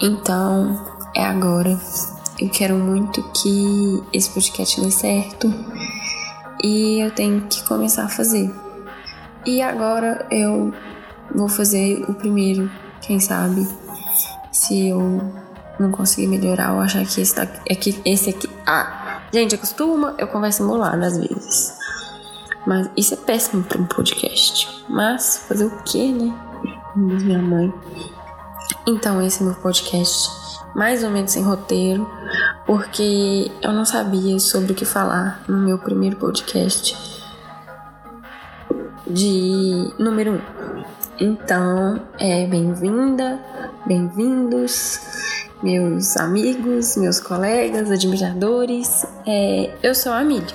Então, é agora. Eu quero muito que esse podcast dê certo e eu tenho que começar a fazer. E agora eu vou fazer o primeiro, quem sabe, se eu não conseguir melhorar ou achar que esse, é que esse aqui. Ah, gente, acostuma, eu converso embolado às vezes. Mas isso é péssimo para um podcast. Mas fazer o que, né? Minha mãe. Então, esse é meu podcast, mais ou menos sem roteiro, porque eu não sabia sobre o que falar no meu primeiro podcast de número 1. Um. Então, é bem-vinda, bem-vindos, meus amigos, meus colegas, admiradores. É, eu sou a Amília.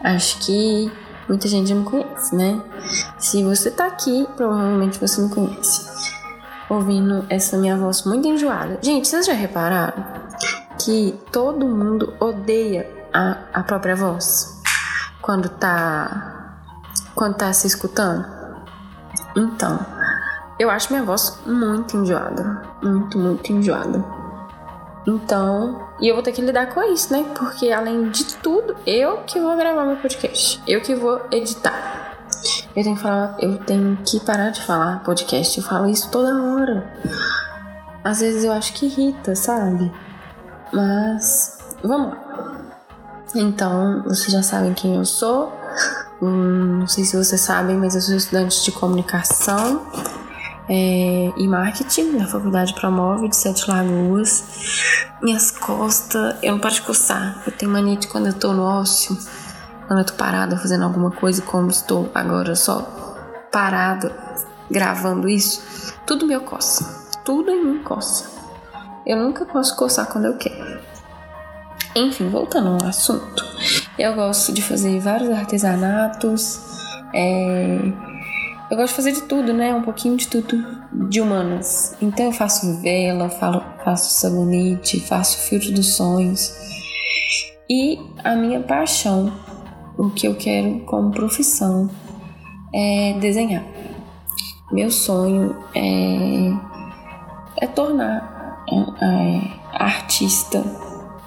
Acho que muita gente já me conhece, né? Se você tá aqui, provavelmente você me conhece. Ouvindo essa minha voz muito enjoada. Gente, vocês já repararam que todo mundo odeia a, a própria voz quando tá quando tá se escutando? Então, eu acho minha voz muito enjoada, muito, muito enjoada. Então, e eu vou ter que lidar com isso, né? Porque além de tudo, eu que vou gravar meu podcast, eu que vou editar. Eu tenho que falar, eu tenho que parar de falar podcast, eu falo isso toda hora. Às vezes eu acho que irrita, sabe? Mas vamos lá. Então, vocês já sabem quem eu sou. Hum, não sei se vocês sabem, mas eu sou estudante de comunicação é, e marketing da Faculdade Promove de Sete Lagoas. Minhas costas, eu não paro de coçar. Eu tenho mania de quando eu tô no ócio, quando eu tô parada fazendo alguma coisa, como estou agora só parada gravando isso, tudo me coça. Tudo em mim coça. Eu nunca posso coçar quando eu quero. Enfim, voltando ao assunto, eu gosto de fazer vários artesanatos. É, eu gosto de fazer de tudo, né? Um pouquinho de tudo de humanas. Então eu faço vela, faço sabonete, faço filtro dos sonhos. E a minha paixão, o que eu quero como profissão, é desenhar. Meu sonho é, é tornar é, artista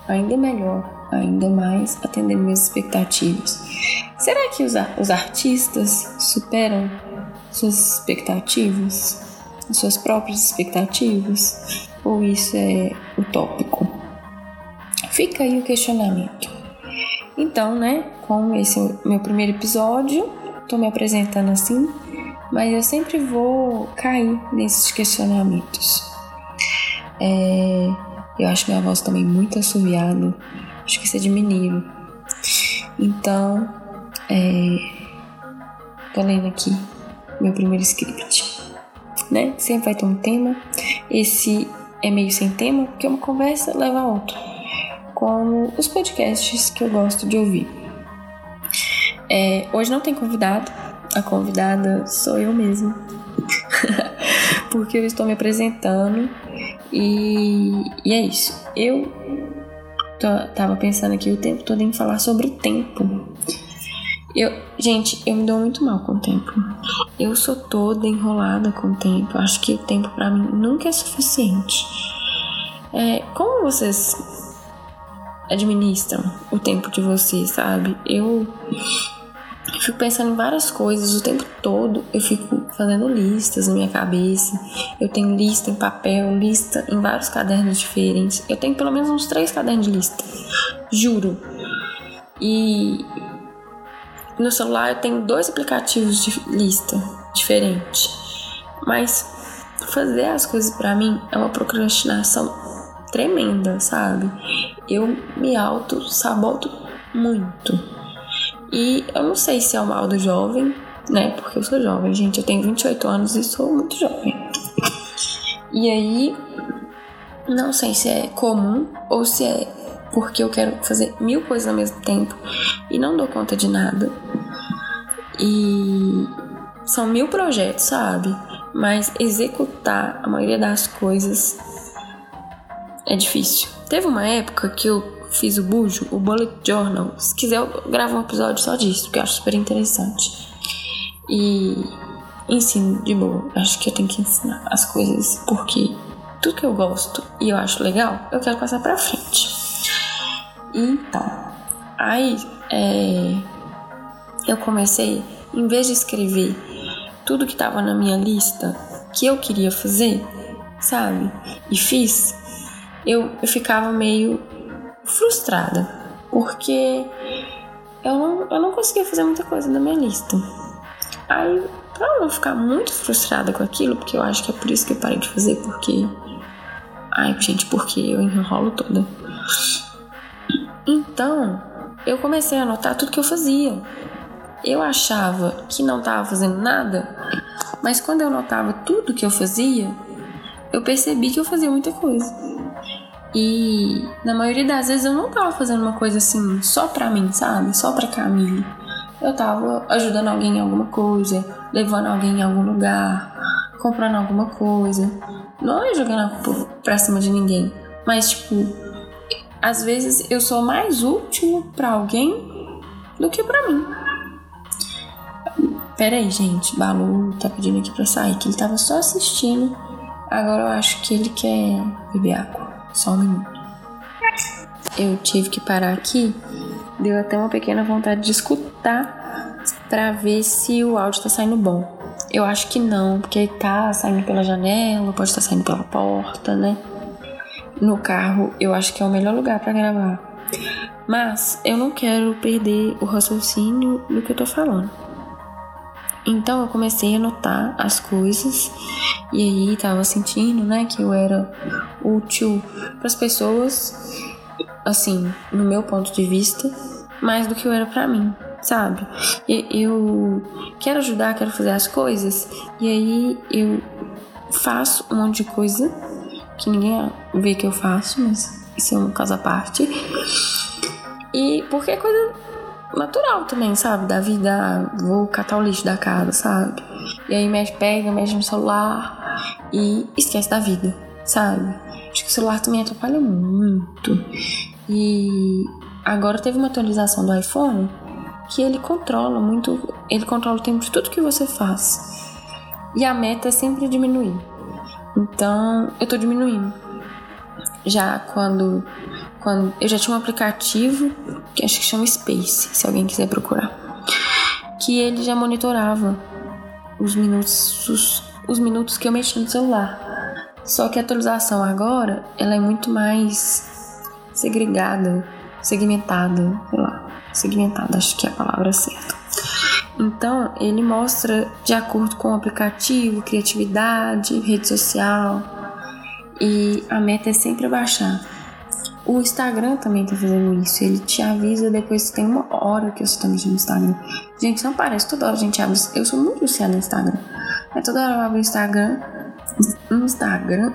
ainda melhor, ainda mais atendendo minhas expectativas. Será que os, os artistas superam suas expectativas, suas próprias expectativas, ou isso é utópico? Fica aí o questionamento. Então, né, como esse meu primeiro episódio, tô me apresentando assim, mas eu sempre vou cair nesses questionamentos. É, eu acho minha voz também muito assoviada, acho que isso é de mineiro. Então, é, tô lendo aqui meu primeiro script, né? Sempre vai ter um tema. Esse é meio sem tema, porque uma conversa leva a outra, como os podcasts que eu gosto de ouvir. É, hoje não tem convidado, a convidada sou eu mesma, porque eu estou me apresentando e, e é isso. Eu tava pensando aqui o tempo todo em falar sobre tempo. Eu, gente, eu me dou muito mal com o tempo. Eu sou toda enrolada com o tempo. Acho que o tempo para mim nunca é suficiente. É, como vocês administram o tempo de vocês, sabe? Eu fico pensando em várias coisas o tempo todo. Eu fico fazendo listas na minha cabeça. Eu tenho lista em papel, lista em vários cadernos diferentes. Eu tenho pelo menos uns três cadernos de lista. Juro. E no celular eu tenho dois aplicativos de lista diferentes. Mas fazer as coisas para mim é uma procrastinação tremenda, sabe? Eu me auto saboto muito. E eu não sei se é o mal do jovem, né? Porque eu sou jovem, gente. Eu tenho 28 anos e sou muito jovem. E aí, não sei se é comum ou se é porque eu quero fazer mil coisas ao mesmo tempo e não dou conta de nada. E são mil projetos, sabe? Mas executar a maioria das coisas é difícil. Teve uma época que eu fiz o bujo, o bullet journal. Se quiser, eu gravo um episódio só disso, porque eu acho super interessante. E ensino de boa. Acho que eu tenho que ensinar as coisas porque tudo que eu gosto e eu acho legal, eu quero passar pra frente. Então, aí é, eu comecei, em vez de escrever tudo que tava na minha lista que eu queria fazer, sabe? E fiz, eu, eu ficava meio frustrada, porque eu não, eu não conseguia fazer muita coisa da minha lista. Aí, pra não ficar muito frustrada com aquilo, porque eu acho que é por isso que eu parei de fazer, porque. Ai, gente, porque eu enrolo toda. Então, eu comecei a anotar tudo que eu fazia. Eu achava que não estava fazendo nada, mas quando eu notava tudo que eu fazia, eu percebi que eu fazia muita coisa. E na maioria das vezes eu não tava fazendo uma coisa assim só pra mim, sabe? Só pra Camille. Eu tava ajudando alguém em alguma coisa, levando alguém em algum lugar, comprando alguma coisa. Não é jogando pra cima de ninguém. Mas, tipo, às vezes eu sou mais útil para alguém do que para mim. Pera aí, gente. Balu tá pedindo aqui pra sair, que ele tava só assistindo. Agora eu acho que ele quer beber água. Só um minuto. Eu tive que parar aqui. Deu até uma pequena vontade de escutar para ver se o áudio tá saindo bom. Eu acho que não, porque tá saindo pela janela, pode estar tá saindo pela porta, né? No carro, eu acho que é o melhor lugar para gravar. Mas eu não quero perder o raciocínio do que eu tô falando. Então eu comecei a notar as coisas e aí tava sentindo, né, que eu era útil para as pessoas, assim, no meu ponto de vista, mais do que eu era para mim, sabe? E eu quero ajudar, quero fazer as coisas e aí eu faço um monte de coisa que ninguém vê que eu faço, mas isso é um caso à parte. E porque é coisa natural também, sabe? Da vida, vou catar o lixo da casa, sabe? E aí mexe, pega, mexe no celular e esquece da vida, sabe? Acho que o celular também atrapalha muito. E agora teve uma atualização do iPhone que ele controla muito, ele controla o tempo de tudo que você faz. E a meta é sempre diminuir. Então, eu tô diminuindo. Já quando quando eu já tinha um aplicativo que acho que chama Space, se alguém quiser procurar, que ele já monitorava os minutos os, os minutos que eu mexia no celular. Só que a atualização agora, ela é muito mais segregada, segmentada, sei lá, segmentada, acho que é a palavra certa. Então, ele mostra de acordo com o aplicativo, criatividade, rede social, e a meta é sempre baixar. O Instagram também tá fazendo isso. Ele te avisa depois que tem uma hora que você tá mexendo no Instagram. Gente, não parece, toda hora a gente abre. Eu sou muito viciada no Instagram. Mas toda hora eu abro o Instagram. Instagram.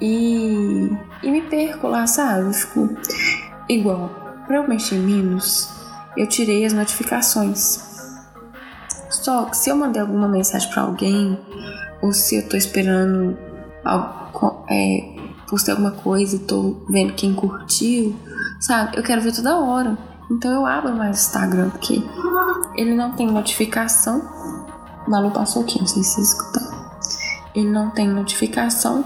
E. E me perco lá, sabe? Fico. Igual. Pra eu mexer menos, eu tirei as notificações. Só que se eu mandei alguma mensagem para alguém, ou se eu tô esperando algo, é, postei alguma coisa e tô vendo quem curtiu, sabe? Eu quero ver toda hora. Então eu abro mais o Instagram, porque ele não tem notificação. Malu passou aqui, não sei se vocês escutaram. Ele não tem notificação.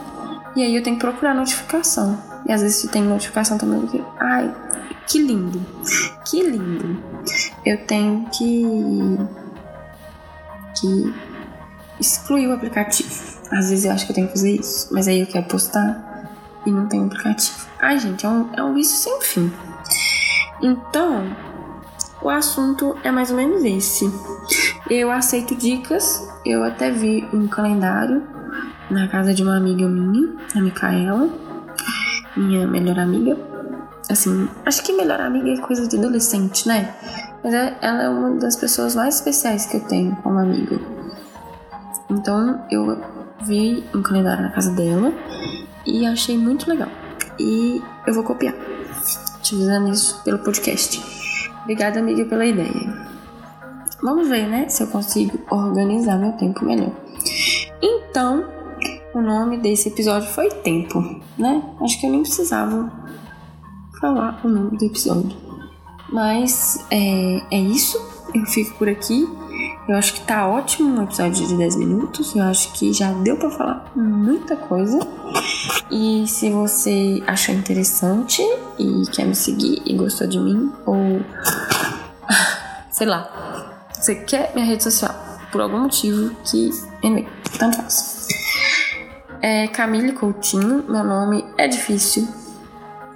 E aí eu tenho que procurar notificação. E às vezes tem notificação também. Que, ai, que lindo. Que lindo. Eu tenho que. que excluir o aplicativo. Às vezes eu acho que eu tenho que fazer isso. Mas aí eu quero postar e não tem aplicativo. Ai, gente, é um, é um vício sem fim. Então, o assunto é mais ou menos esse. Eu aceito dicas, eu até vi um calendário na casa de uma amiga minha, a Micaela, minha melhor amiga. Assim, acho que melhor amiga é coisa de adolescente, né? Mas é, ela é uma das pessoas mais especiais que eu tenho como amiga. Então eu vi um calendário na casa dela e achei muito legal. E eu vou copiar, utilizando isso pelo podcast. Obrigada, amiga, pela ideia. Vamos ver, né, se eu consigo organizar meu tempo melhor. Então, o nome desse episódio foi Tempo, né? Acho que eu nem precisava falar o nome do episódio. Mas é, é isso. Eu fico por aqui. Eu acho que tá ótimo um episódio de 10 minutos. Eu acho que já deu para falar muita coisa. E se você achou interessante e quer me seguir e gostou de mim, ou sei lá, você quer minha rede social por algum motivo que. Anyway, tanto faz. É Camille Coutinho, meu nome é difícil.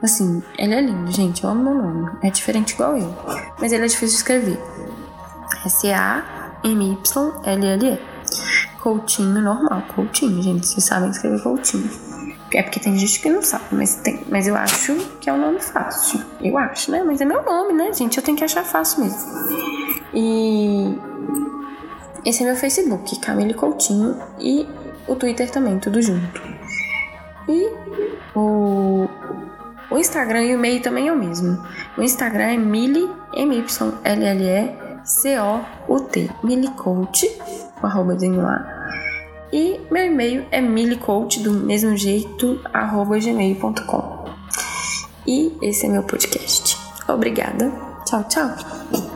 Assim, ele é lindo, gente. Eu amo meu nome. É diferente igual eu. Mas ele é difícil de escrever. S-A-M-Y-L-L-E. Coutinho normal. Coutinho, gente. Vocês sabem escrever Coutinho. É porque tem gente que não sabe, mas, tem, mas eu acho que é um nome fácil. Eu acho, né? Mas é meu nome, né, gente? Eu tenho que achar fácil mesmo. E esse é meu Facebook, Camille Coutinho. E o Twitter também, tudo junto. E o, o Instagram e o e-mail também é o mesmo. O Instagram é mili, M-Y-L-L-E-C-O-U-T, milicoach, o arrobazinho lá. E meu e-mail é milicoach, do mesmo jeito, arroba gmail.com. E esse é meu podcast. Obrigada. Tchau, tchau.